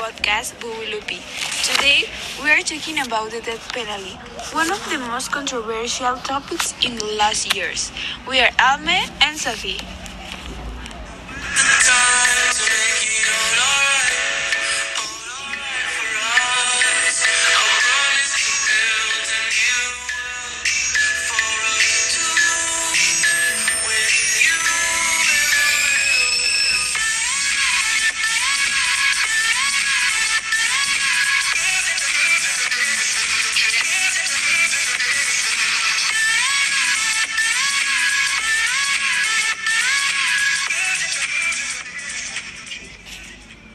podcast, Bubilupi. Today we are talking about the death penalty, one of the most controversial topics in the last years. We are Alme and Sophie.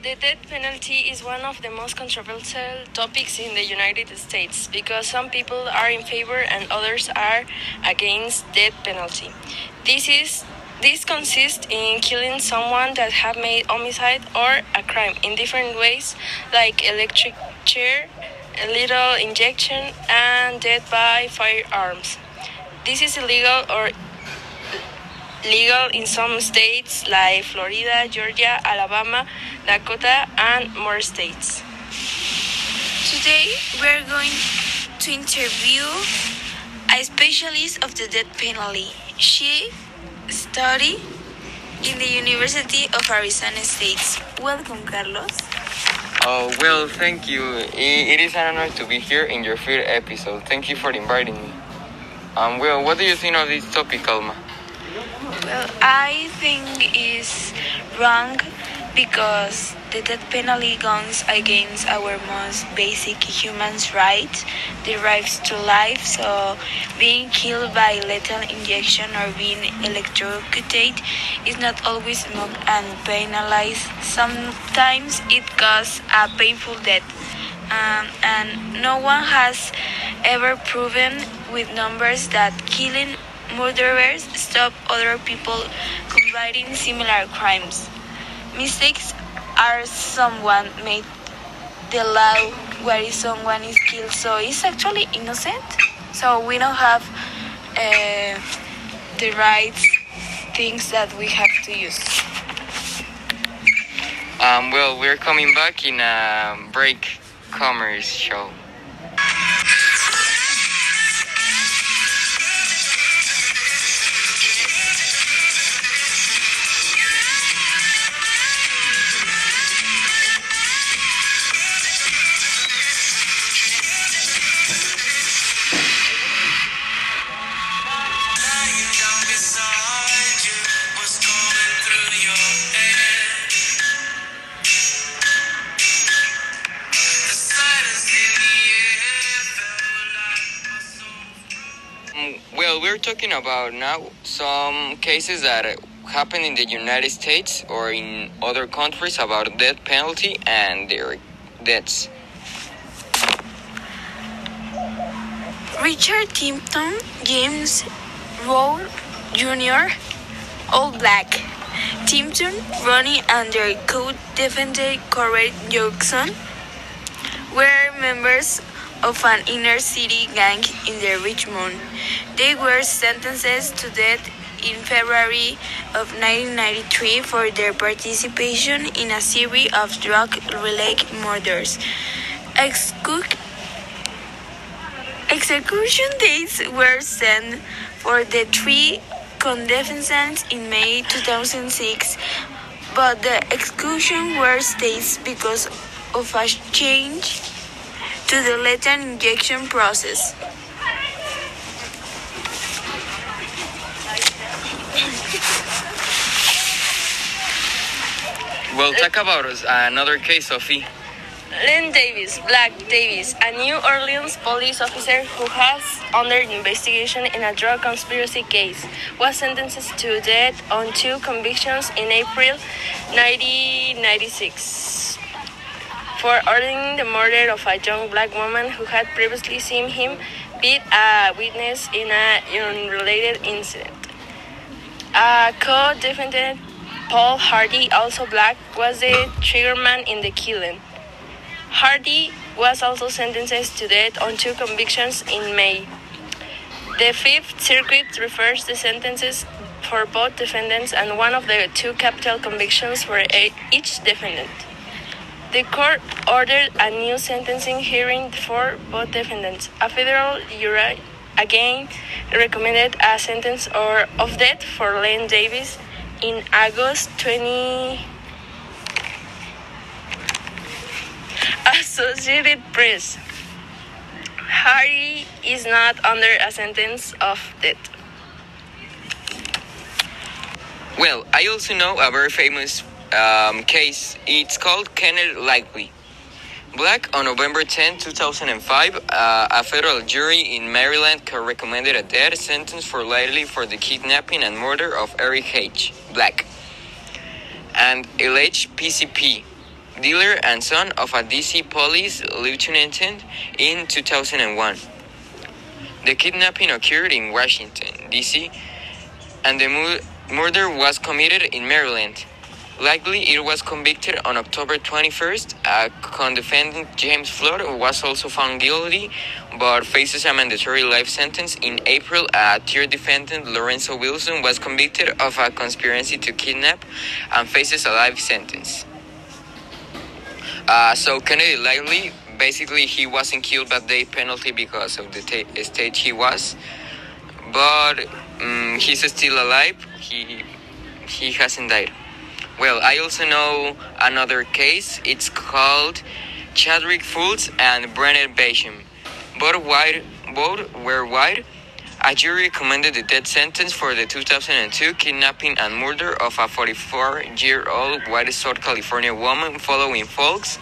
The death penalty is one of the most controversial topics in the United States because some people are in favor and others are against death penalty. This is this consists in killing someone that have made homicide or a crime in different ways like electric chair, a lethal injection and death by firearms. This is illegal or legal in some states like Florida, Georgia, Alabama, Dakota, and more states. Today we are going to interview a specialist of the death penalty. She studied in the University of Arizona State. Welcome, Carlos. Oh, well, thank you. It is an honor to be here in your third episode. Thank you for inviting me. Um, well, what do you think of this topic, Alma? Well, I think is wrong because the death penalty goes against our most basic human rights, the rights to life. So, being killed by lethal injection or being electrocuted is not always mocked and penalized. Sometimes it causes a painful death. Um, and no one has ever proven with numbers that killing murderers stop other people committing similar crimes. Mistakes are someone made the law where someone is killed, so it's actually innocent. So we don't have uh, the right things that we have to use. Um, well, we're coming back in a break commerce show. Well, we're talking about now some cases that happen in the United States or in other countries about death penalty and their deaths. Richard Tipton, James Roane Jr., all black. Tipton, Roane, and their co-defendant Corey Jackson were members of an inner city gang in the Richmond. They were sentenced to death in February of 1993 for their participation in a series of drug-related murders. Excu- Execution dates were set for the three co-defendants in May 2006, but the execution were staged because of a change to the lethal injection process. Well, talk about us, another case, Sophie. Len Davis, Black Davis, a New Orleans police officer who has under investigation in a drug conspiracy case, was sentenced to death on two convictions in April 1996 for ordering the murder of a young black woman who had previously seen him beat a witness in an unrelated incident. A co-defendant, Paul Hardy, also black, was the triggerman in the killing. Hardy was also sentenced to death on two convictions in May. The Fifth Circuit reversed the sentences for both defendants and one of the two capital convictions for each defendant. The court ordered a new sentencing hearing for both defendants. A federal jury again recommended a sentence or of death for Len Davis in August 20. Associated Press. Hardy is not under a sentence of death. Well, I also know a very famous um, case. It's called Kenneth Lighty. Black on November 10, 2005, uh, a federal jury in Maryland recommended a death sentence for Lighty for the kidnapping and murder of Eric H. Black, and alleged PCP dealer and son of a DC police lieutenant in 2001. The kidnapping occurred in Washington, D.C., and the mu- murder was committed in Maryland. Lighty, it was convicted on October 21st. A co-defendant, James Flood, was also found guilty, but faces a mandatory life sentence. In April, a third defendant, Lorenzo Wilson, was convicted of a conspiracy to kidnap and faces a life sentence. Uh, so Kennedy Lighty, basically, he wasn't killed by the penalty because of the state he was, but um, he's still alive. He he hasn't died. Well, I also know another case. It's called Chadwick Fulks and Brandon Basham. Both white, both were white. A jury recommended the death sentence for the 2002 kidnapping and murder of a 44-year-old white South California woman following Fulks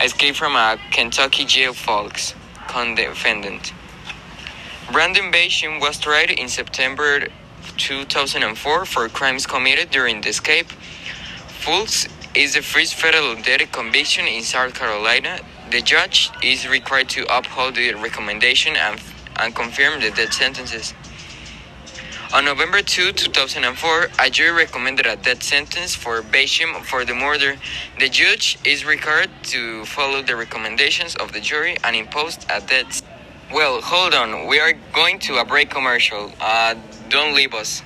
escaped from a Kentucky jail. Fulks, co-defendant. Brandon Basham was tried in September 2004 for crimes committed during the escape. Fulks is the first federal death conviction in South Carolina. The judge is required to uphold the recommendation and and confirmed the death sentences. On November 2, 2004, a jury recommended a death sentence for Basham for the murder. The judge is required to follow the recommendations of the jury and imposed a death. Well, hold on. We are going to a break commercial. Uh, don't leave us.